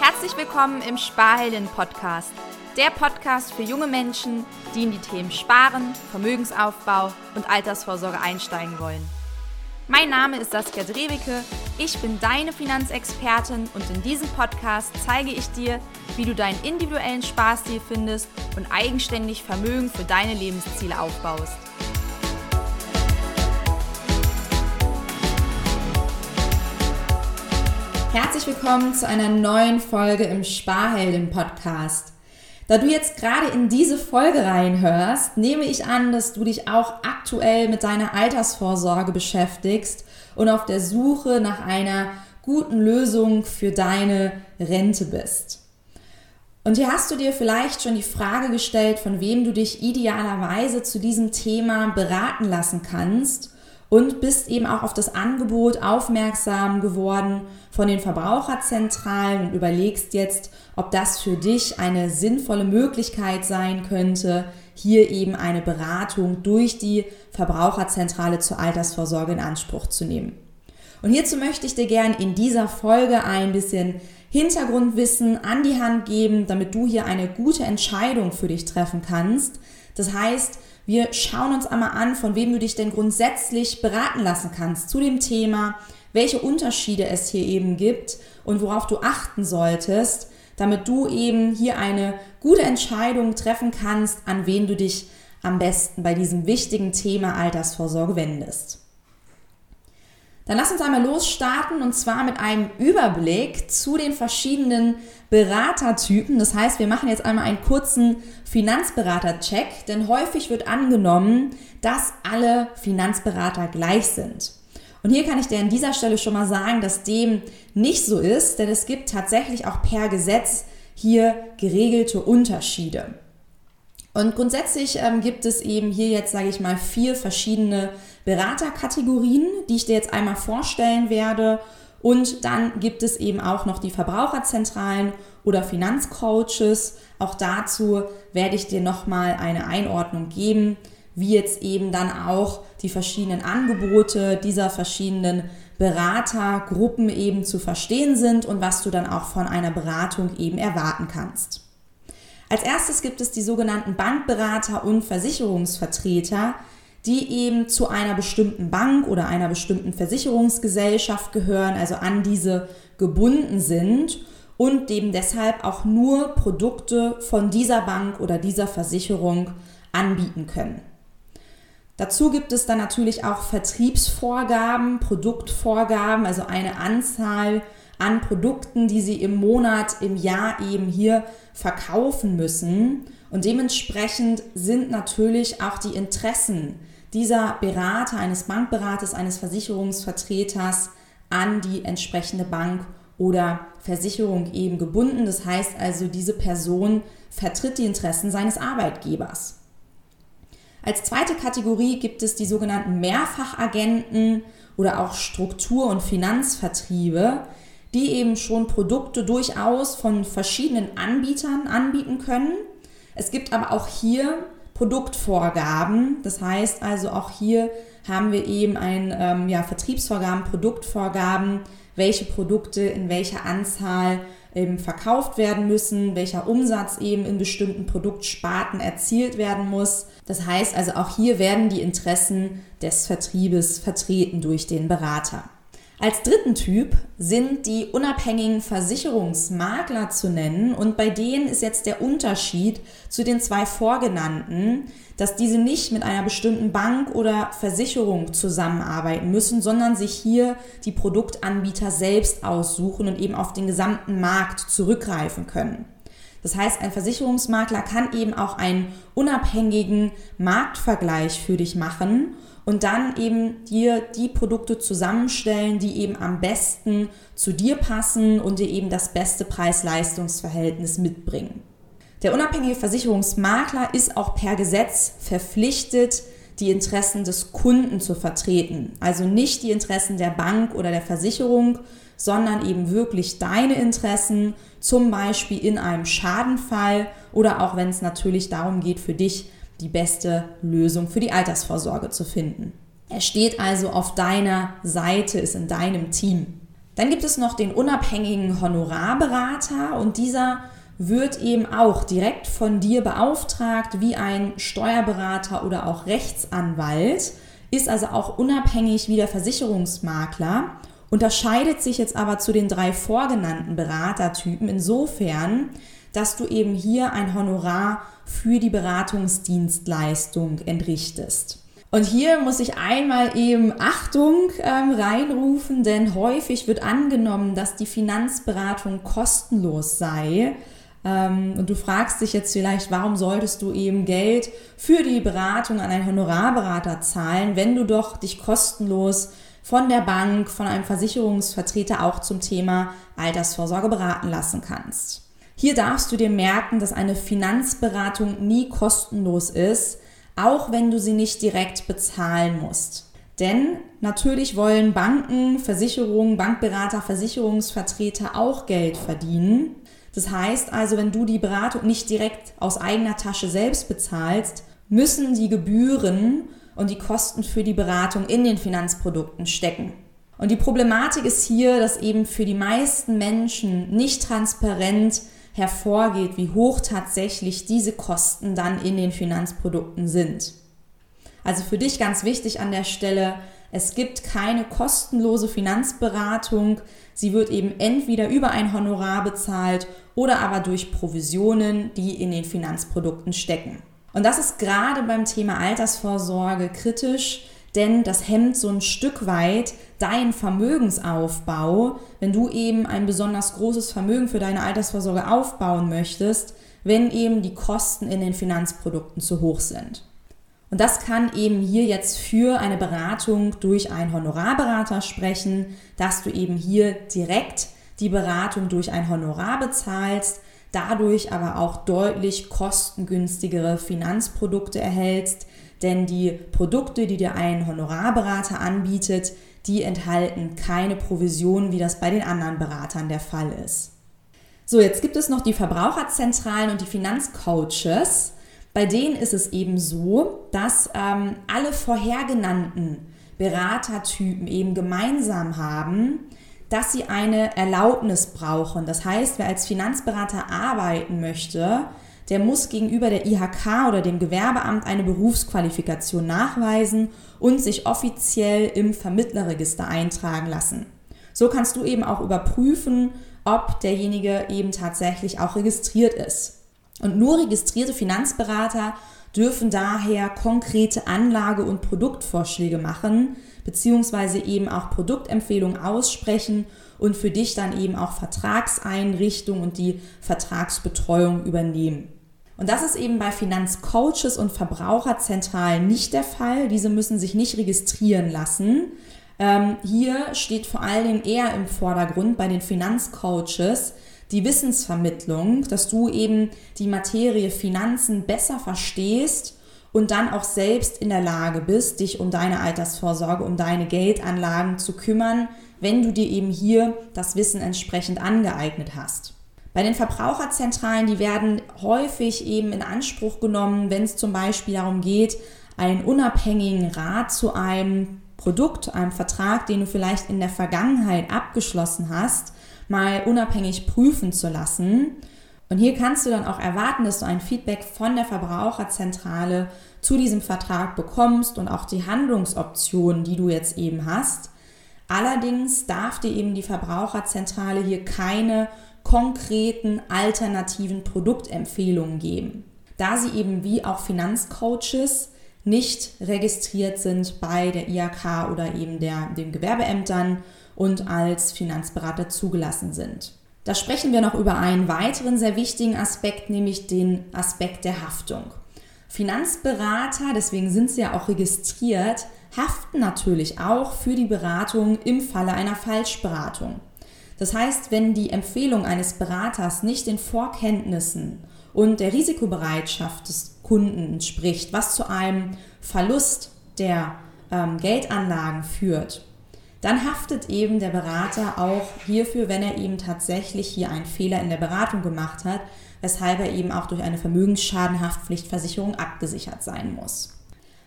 Herzlich willkommen im Sparhelden Podcast. Der Podcast für junge Menschen, die in die Themen Sparen, Vermögensaufbau und Altersvorsorge einsteigen wollen. Mein Name ist Saskia Drewicke, ich bin deine Finanzexpertin und in diesem Podcast zeige ich dir, wie du deinen individuellen Sparstil findest und eigenständig Vermögen für deine Lebensziele aufbaust. Herzlich willkommen zu einer neuen Folge im Sparhelden Podcast. Da du jetzt gerade in diese Folge reinhörst, nehme ich an, dass du dich auch aktuell mit deiner Altersvorsorge beschäftigst und auf der Suche nach einer guten Lösung für deine Rente bist. Und hier hast du dir vielleicht schon die Frage gestellt, von wem du dich idealerweise zu diesem Thema beraten lassen kannst und bist eben auch auf das Angebot aufmerksam geworden von den Verbraucherzentralen und überlegst jetzt, ob das für dich eine sinnvolle Möglichkeit sein könnte, hier eben eine Beratung durch die Verbraucherzentrale zur Altersvorsorge in Anspruch zu nehmen. Und hierzu möchte ich dir gern in dieser Folge ein bisschen Hintergrundwissen an die Hand geben, damit du hier eine gute Entscheidung für dich treffen kannst. Das heißt, wir schauen uns einmal an, von wem du dich denn grundsätzlich beraten lassen kannst zu dem Thema, welche Unterschiede es hier eben gibt und worauf du achten solltest, damit du eben hier eine gute Entscheidung treffen kannst, an wen du dich am besten bei diesem wichtigen Thema Altersvorsorge wendest. Dann lass uns einmal losstarten und zwar mit einem Überblick zu den verschiedenen Beratertypen. Das heißt, wir machen jetzt einmal einen kurzen Finanzberater-Check, denn häufig wird angenommen, dass alle Finanzberater gleich sind. Und hier kann ich dir an dieser Stelle schon mal sagen, dass dem nicht so ist, denn es gibt tatsächlich auch per Gesetz hier geregelte Unterschiede. Und grundsätzlich ähm, gibt es eben hier jetzt, sage ich mal, vier verschiedene Beraterkategorien, die ich dir jetzt einmal vorstellen werde. Und dann gibt es eben auch noch die Verbraucherzentralen oder Finanzcoaches. Auch dazu werde ich dir nochmal eine Einordnung geben wie jetzt eben dann auch die verschiedenen Angebote dieser verschiedenen Beratergruppen eben zu verstehen sind und was du dann auch von einer Beratung eben erwarten kannst. Als erstes gibt es die sogenannten Bankberater und Versicherungsvertreter, die eben zu einer bestimmten Bank oder einer bestimmten Versicherungsgesellschaft gehören, also an diese gebunden sind und dem deshalb auch nur Produkte von dieser Bank oder dieser Versicherung anbieten können. Dazu gibt es dann natürlich auch Vertriebsvorgaben, Produktvorgaben, also eine Anzahl an Produkten, die sie im Monat, im Jahr eben hier verkaufen müssen. Und dementsprechend sind natürlich auch die Interessen dieser Berater, eines Bankberaters, eines Versicherungsvertreters an die entsprechende Bank oder Versicherung eben gebunden. Das heißt also, diese Person vertritt die Interessen seines Arbeitgebers. Als zweite Kategorie gibt es die sogenannten Mehrfachagenten oder auch Struktur- und Finanzvertriebe, die eben schon Produkte durchaus von verschiedenen Anbietern anbieten können. Es gibt aber auch hier Produktvorgaben. Das heißt also auch hier haben wir eben ein ähm, ja, Vertriebsvorgaben, Produktvorgaben, welche Produkte in welcher Anzahl eben verkauft werden müssen, welcher Umsatz eben in bestimmten Produktsparten erzielt werden muss. Das heißt also auch hier werden die Interessen des Vertriebes vertreten durch den Berater. Als dritten Typ sind die unabhängigen Versicherungsmakler zu nennen und bei denen ist jetzt der Unterschied zu den zwei vorgenannten, dass diese nicht mit einer bestimmten Bank oder Versicherung zusammenarbeiten müssen, sondern sich hier die Produktanbieter selbst aussuchen und eben auf den gesamten Markt zurückgreifen können. Das heißt, ein Versicherungsmakler kann eben auch einen unabhängigen Marktvergleich für dich machen und dann eben dir die Produkte zusammenstellen, die eben am besten zu dir passen und dir eben das beste Preis-Leistungs-Verhältnis mitbringen. Der unabhängige Versicherungsmakler ist auch per Gesetz verpflichtet, die Interessen des Kunden zu vertreten. Also nicht die Interessen der Bank oder der Versicherung, sondern eben wirklich deine Interessen, zum Beispiel in einem Schadenfall oder auch wenn es natürlich darum geht, für dich die beste Lösung für die Altersvorsorge zu finden. Er steht also auf deiner Seite, ist in deinem Team. Dann gibt es noch den unabhängigen Honorarberater und dieser wird eben auch direkt von dir beauftragt wie ein Steuerberater oder auch Rechtsanwalt, ist also auch unabhängig wie der Versicherungsmakler, unterscheidet sich jetzt aber zu den drei vorgenannten Beratertypen insofern, dass du eben hier ein Honorar für die Beratungsdienstleistung entrichtest. Und hier muss ich einmal eben Achtung ähm, reinrufen, denn häufig wird angenommen, dass die Finanzberatung kostenlos sei. Ähm, und du fragst dich jetzt vielleicht, warum solltest du eben Geld für die Beratung an einen Honorarberater zahlen, wenn du doch dich kostenlos von der Bank, von einem Versicherungsvertreter auch zum Thema Altersvorsorge beraten lassen kannst. Hier darfst du dir merken, dass eine Finanzberatung nie kostenlos ist, auch wenn du sie nicht direkt bezahlen musst. Denn natürlich wollen Banken, Versicherungen, Bankberater, Versicherungsvertreter auch Geld verdienen. Das heißt also, wenn du die Beratung nicht direkt aus eigener Tasche selbst bezahlst, müssen die Gebühren und die Kosten für die Beratung in den Finanzprodukten stecken. Und die Problematik ist hier, dass eben für die meisten Menschen nicht transparent hervorgeht, wie hoch tatsächlich diese Kosten dann in den Finanzprodukten sind. Also für dich ganz wichtig an der Stelle, es gibt keine kostenlose Finanzberatung. Sie wird eben entweder über ein Honorar bezahlt oder aber durch Provisionen, die in den Finanzprodukten stecken. Und das ist gerade beim Thema Altersvorsorge kritisch, denn das hemmt so ein Stück weit deinen Vermögensaufbau, wenn du eben ein besonders großes Vermögen für deine Altersvorsorge aufbauen möchtest, wenn eben die Kosten in den Finanzprodukten zu hoch sind. Und das kann eben hier jetzt für eine Beratung durch einen Honorarberater sprechen, dass du eben hier direkt die Beratung durch ein Honorar bezahlst, dadurch aber auch deutlich kostengünstigere Finanzprodukte erhältst, denn die Produkte, die dir ein Honorarberater anbietet, die enthalten keine Provision, wie das bei den anderen Beratern der Fall ist. So, jetzt gibt es noch die Verbraucherzentralen und die Finanzcoaches. Bei denen ist es eben so, dass ähm, alle vorhergenannten Beratertypen eben gemeinsam haben, dass sie eine Erlaubnis brauchen. Das heißt, wer als Finanzberater arbeiten möchte, der muss gegenüber der IHK oder dem Gewerbeamt eine Berufsqualifikation nachweisen und sich offiziell im Vermittlerregister eintragen lassen. So kannst du eben auch überprüfen, ob derjenige eben tatsächlich auch registriert ist. Und nur registrierte Finanzberater dürfen daher konkrete Anlage- und Produktvorschläge machen, beziehungsweise eben auch Produktempfehlungen aussprechen und für dich dann eben auch Vertragseinrichtung und die Vertragsbetreuung übernehmen. Und das ist eben bei Finanzcoaches und Verbraucherzentralen nicht der Fall. Diese müssen sich nicht registrieren lassen. Ähm, hier steht vor allem eher im Vordergrund bei den Finanzcoaches die Wissensvermittlung, dass du eben die Materie Finanzen besser verstehst und dann auch selbst in der Lage bist, dich um deine Altersvorsorge, um deine Geldanlagen zu kümmern, wenn du dir eben hier das Wissen entsprechend angeeignet hast. Bei den Verbraucherzentralen, die werden häufig eben in Anspruch genommen, wenn es zum Beispiel darum geht, einen unabhängigen Rat zu einem Produkt, einem Vertrag, den du vielleicht in der Vergangenheit abgeschlossen hast, mal unabhängig prüfen zu lassen. Und hier kannst du dann auch erwarten, dass du ein Feedback von der Verbraucherzentrale zu diesem Vertrag bekommst und auch die Handlungsoptionen, die du jetzt eben hast. Allerdings darf dir eben die Verbraucherzentrale hier keine konkreten alternativen Produktempfehlungen geben, da sie eben wie auch Finanzcoaches nicht registriert sind bei der IHK oder eben der, den Gewerbeämtern und als Finanzberater zugelassen sind. Da sprechen wir noch über einen weiteren sehr wichtigen Aspekt, nämlich den Aspekt der Haftung. Finanzberater, deswegen sind sie ja auch registriert, haften natürlich auch für die Beratung im Falle einer Falschberatung. Das heißt, wenn die Empfehlung eines Beraters nicht den Vorkenntnissen und der Risikobereitschaft des Kunden entspricht, was zu einem Verlust der ähm, Geldanlagen führt, dann haftet eben der Berater auch hierfür, wenn er eben tatsächlich hier einen Fehler in der Beratung gemacht hat, weshalb er eben auch durch eine Vermögensschadenhaftpflichtversicherung abgesichert sein muss.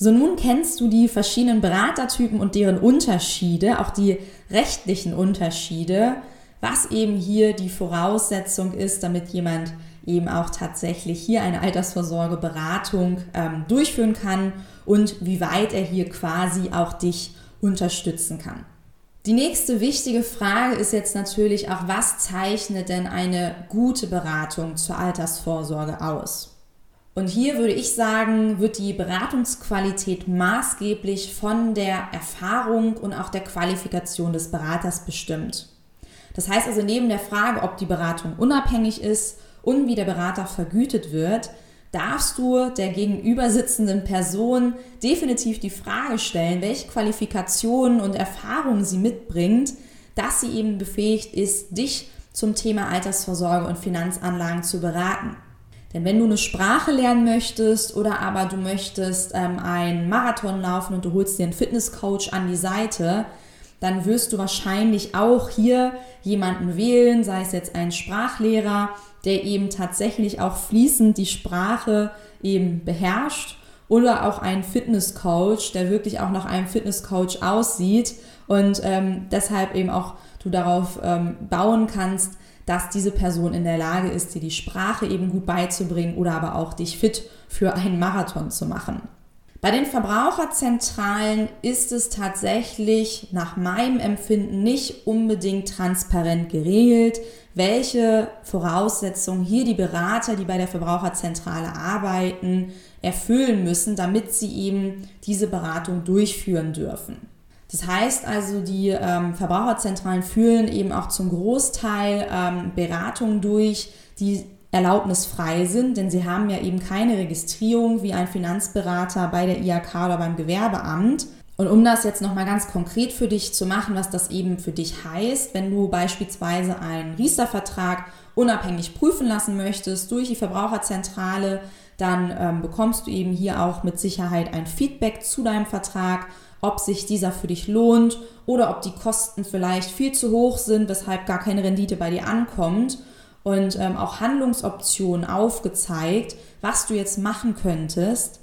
So nun kennst du die verschiedenen Beratertypen und deren Unterschiede, auch die rechtlichen Unterschiede, was eben hier die Voraussetzung ist, damit jemand eben auch tatsächlich hier eine Altersvorsorgeberatung ähm, durchführen kann und wie weit er hier quasi auch dich unterstützen kann. Die nächste wichtige Frage ist jetzt natürlich auch, was zeichnet denn eine gute Beratung zur Altersvorsorge aus? Und hier würde ich sagen, wird die Beratungsqualität maßgeblich von der Erfahrung und auch der Qualifikation des Beraters bestimmt. Das heißt also, neben der Frage, ob die Beratung unabhängig ist und wie der Berater vergütet wird, darfst du der gegenüber sitzenden Person definitiv die Frage stellen, welche Qualifikationen und Erfahrungen sie mitbringt, dass sie eben befähigt ist, dich zum Thema Altersvorsorge und Finanzanlagen zu beraten. Denn wenn du eine Sprache lernen möchtest oder aber du möchtest ähm, einen Marathon laufen und du holst dir einen Fitnesscoach an die Seite, dann wirst du wahrscheinlich auch hier jemanden wählen, sei es jetzt ein Sprachlehrer, der eben tatsächlich auch fließend die Sprache eben beherrscht oder auch ein Fitnesscoach, der wirklich auch nach einem Fitnesscoach aussieht und ähm, deshalb eben auch du darauf ähm, bauen kannst, dass diese Person in der Lage ist, dir die Sprache eben gut beizubringen oder aber auch dich fit für einen Marathon zu machen. Bei den Verbraucherzentralen ist es tatsächlich nach meinem Empfinden nicht unbedingt transparent geregelt, welche Voraussetzungen hier die Berater, die bei der Verbraucherzentrale arbeiten, erfüllen müssen, damit sie eben diese Beratung durchführen dürfen. Das heißt also, die ähm, Verbraucherzentralen führen eben auch zum Großteil ähm, Beratungen durch, die erlaubnisfrei sind, denn sie haben ja eben keine Registrierung wie ein Finanzberater bei der IHK oder beim Gewerbeamt. Und um das jetzt nochmal ganz konkret für dich zu machen, was das eben für dich heißt, wenn du beispielsweise einen Riester-Vertrag unabhängig prüfen lassen möchtest durch die Verbraucherzentrale, dann ähm, bekommst du eben hier auch mit Sicherheit ein Feedback zu deinem Vertrag ob sich dieser für dich lohnt oder ob die Kosten vielleicht viel zu hoch sind, weshalb gar keine Rendite bei dir ankommt und ähm, auch Handlungsoptionen aufgezeigt, was du jetzt machen könntest.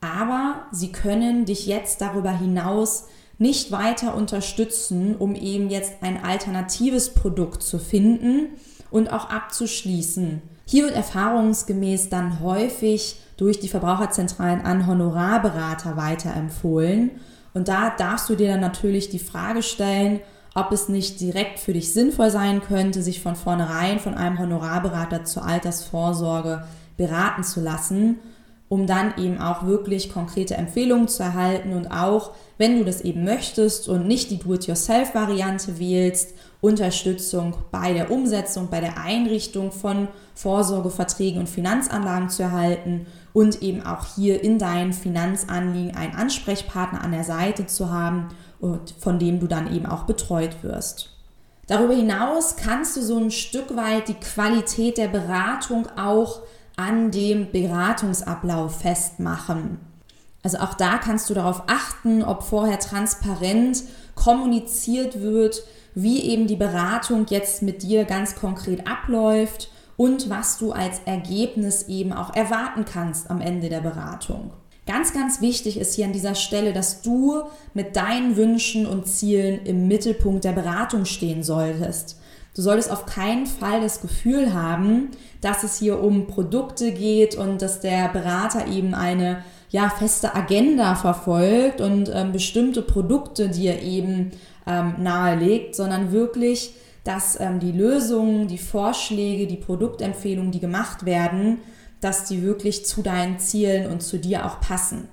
Aber sie können dich jetzt darüber hinaus nicht weiter unterstützen, um eben jetzt ein alternatives Produkt zu finden und auch abzuschließen. Hier wird erfahrungsgemäß dann häufig durch die Verbraucherzentralen an Honorarberater weiterempfohlen und da darfst du dir dann natürlich die Frage stellen, ob es nicht direkt für dich sinnvoll sein könnte, sich von vornherein von einem Honorarberater zur Altersvorsorge beraten zu lassen, um dann eben auch wirklich konkrete Empfehlungen zu erhalten und auch, wenn du das eben möchtest und nicht die Do-it-yourself-Variante wählst, Unterstützung bei der Umsetzung, bei der Einrichtung von Vorsorgeverträgen und Finanzanlagen zu erhalten und eben auch hier in deinen Finanzanliegen einen Ansprechpartner an der Seite zu haben und von dem du dann eben auch betreut wirst. Darüber hinaus kannst du so ein Stück weit die Qualität der Beratung auch an dem Beratungsablauf festmachen. Also auch da kannst du darauf achten, ob vorher transparent kommuniziert wird, wie eben die Beratung jetzt mit dir ganz konkret abläuft und was du als Ergebnis eben auch erwarten kannst am Ende der Beratung. Ganz, ganz wichtig ist hier an dieser Stelle, dass du mit deinen Wünschen und Zielen im Mittelpunkt der Beratung stehen solltest. Du solltest auf keinen Fall das Gefühl haben, dass es hier um Produkte geht und dass der Berater eben eine ja, feste Agenda verfolgt und ähm, bestimmte Produkte dir eben ähm, nahelegt, sondern wirklich dass ähm, die Lösungen, die Vorschläge, die Produktempfehlungen, die gemacht werden, dass die wirklich zu deinen Zielen und zu dir auch passen.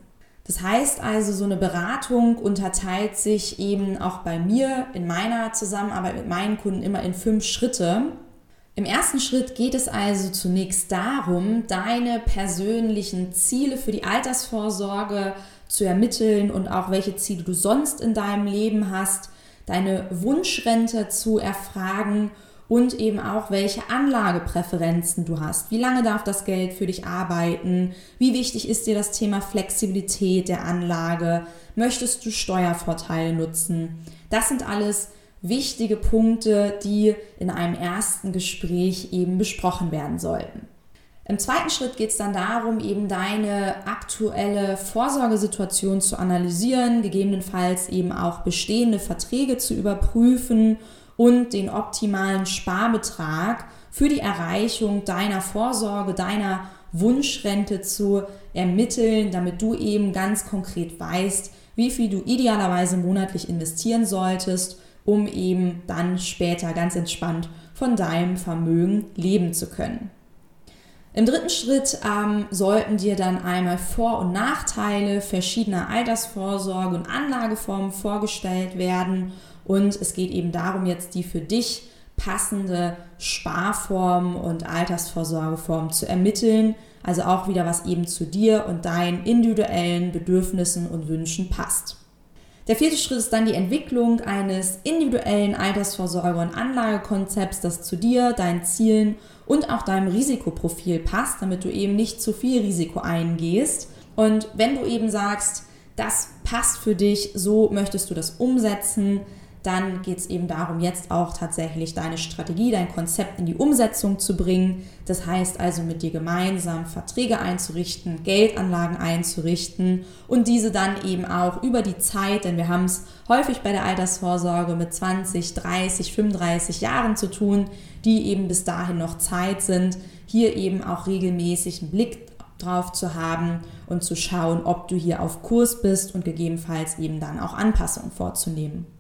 Das heißt also, so eine Beratung unterteilt sich eben auch bei mir in meiner Zusammenarbeit mit meinen Kunden immer in fünf Schritte. Im ersten Schritt geht es also zunächst darum, deine persönlichen Ziele für die Altersvorsorge zu ermitteln und auch welche Ziele du sonst in deinem Leben hast deine Wunschrente zu erfragen und eben auch, welche Anlagepräferenzen du hast. Wie lange darf das Geld für dich arbeiten? Wie wichtig ist dir das Thema Flexibilität der Anlage? Möchtest du Steuervorteile nutzen? Das sind alles wichtige Punkte, die in einem ersten Gespräch eben besprochen werden sollten. Im zweiten Schritt geht es dann darum, eben deine aktuelle Vorsorgesituation zu analysieren, gegebenenfalls eben auch bestehende Verträge zu überprüfen und den optimalen Sparbetrag für die Erreichung deiner Vorsorge, deiner Wunschrente zu ermitteln, damit du eben ganz konkret weißt, wie viel du idealerweise monatlich investieren solltest, um eben dann später ganz entspannt von deinem Vermögen leben zu können. Im dritten Schritt ähm, sollten dir dann einmal Vor- und Nachteile verschiedener Altersvorsorge und Anlageformen vorgestellt werden. Und es geht eben darum, jetzt die für dich passende Sparform und Altersvorsorgeform zu ermitteln. Also auch wieder, was eben zu dir und deinen individuellen Bedürfnissen und Wünschen passt. Der vierte Schritt ist dann die Entwicklung eines individuellen Altersvorsorge- und Anlagekonzepts, das zu dir, deinen Zielen und auch deinem Risikoprofil passt, damit du eben nicht zu viel Risiko eingehst. Und wenn du eben sagst, das passt für dich, so möchtest du das umsetzen, dann geht es eben darum, jetzt auch tatsächlich deine Strategie, dein Konzept in die Umsetzung zu bringen. Das heißt also mit dir gemeinsam Verträge einzurichten, Geldanlagen einzurichten und diese dann eben auch über die Zeit, denn wir haben es häufig bei der Altersvorsorge mit 20, 30, 35 Jahren zu tun, die eben bis dahin noch Zeit sind, hier eben auch regelmäßig einen Blick drauf zu haben und zu schauen, ob du hier auf Kurs bist und gegebenenfalls eben dann auch Anpassungen vorzunehmen.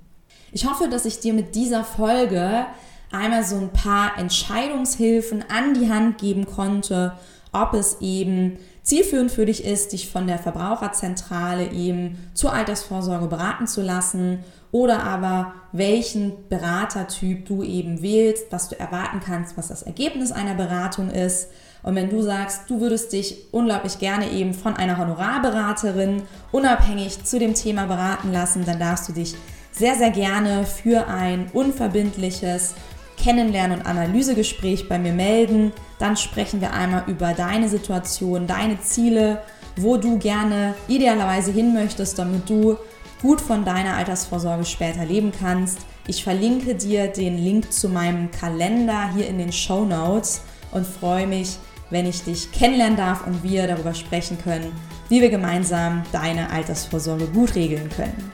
Ich hoffe, dass ich dir mit dieser Folge einmal so ein paar Entscheidungshilfen an die Hand geben konnte, ob es eben zielführend für dich ist, dich von der Verbraucherzentrale eben zur Altersvorsorge beraten zu lassen oder aber welchen Beratertyp du eben wählst, was du erwarten kannst, was das Ergebnis einer Beratung ist. Und wenn du sagst, du würdest dich unglaublich gerne eben von einer Honorarberaterin unabhängig zu dem Thema beraten lassen, dann darfst du dich sehr, sehr gerne für ein unverbindliches Kennenlernen- und Analysegespräch bei mir melden. Dann sprechen wir einmal über deine Situation, deine Ziele, wo du gerne idealerweise hin möchtest, damit du gut von deiner Altersvorsorge später leben kannst. Ich verlinke dir den Link zu meinem Kalender hier in den Show Notes und freue mich, wenn ich dich kennenlernen darf und wir darüber sprechen können, wie wir gemeinsam deine Altersvorsorge gut regeln können.